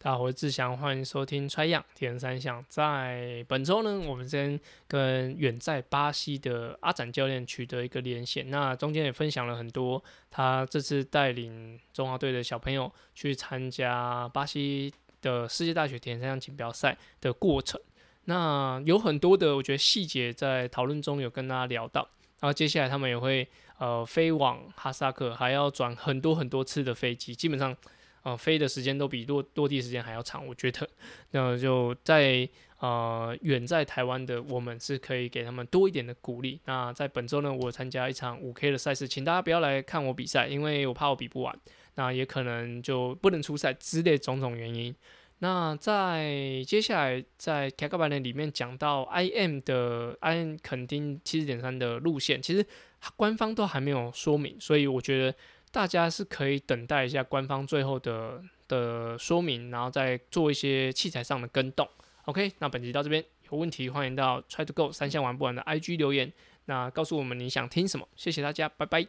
大家好，我是志祥，欢迎收听《揣样铁人三项》。在本周呢，我们先跟远在巴西的阿展教练取得一个连线。那中间也分享了很多他这次带领中华队的小朋友去参加巴西的世界大学铁人三项锦标赛的过程。那有很多的我觉得细节在讨论中有跟大家聊到。然后接下来他们也会呃飞往哈萨克，还要转很多很多次的飞机，基本上。呃，飞的时间都比落落地时间还要长，我觉得。那就在呃远在台湾的我们是可以给他们多一点的鼓励。那在本周呢，我参加一场五 K 的赛事，请大家不要来看我比赛，因为我怕我比不完，那也可能就不能出赛之类种种原因。那在接下来在凯克版的里面讲到 IM 的 IM 肯定七十点三的路线，其实官方都还没有说明，所以我觉得。大家是可以等待一下官方最后的的说明，然后再做一些器材上的更动。OK，那本集到这边，有问题欢迎到 Try to Go 三项玩不完的 IG 留言，那告诉我们你想听什么。谢谢大家，拜拜。